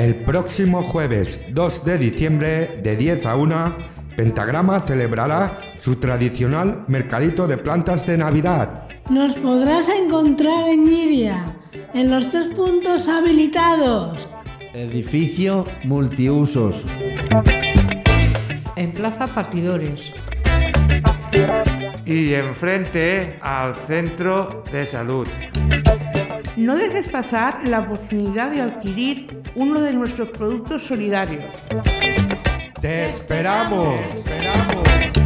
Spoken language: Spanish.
El próximo jueves 2 de diciembre de 10 a 1, Pentagrama celebrará su tradicional mercadito de plantas de Navidad. Nos podrás encontrar en Iria, en los tres puntos habilitados. Edificio multiusos. En Plaza Partidores. Y enfrente al centro de salud. No dejes pasar la oportunidad de adquirir uno de nuestros productos solidarios. ¡Te esperamos! ¡Te esperamos!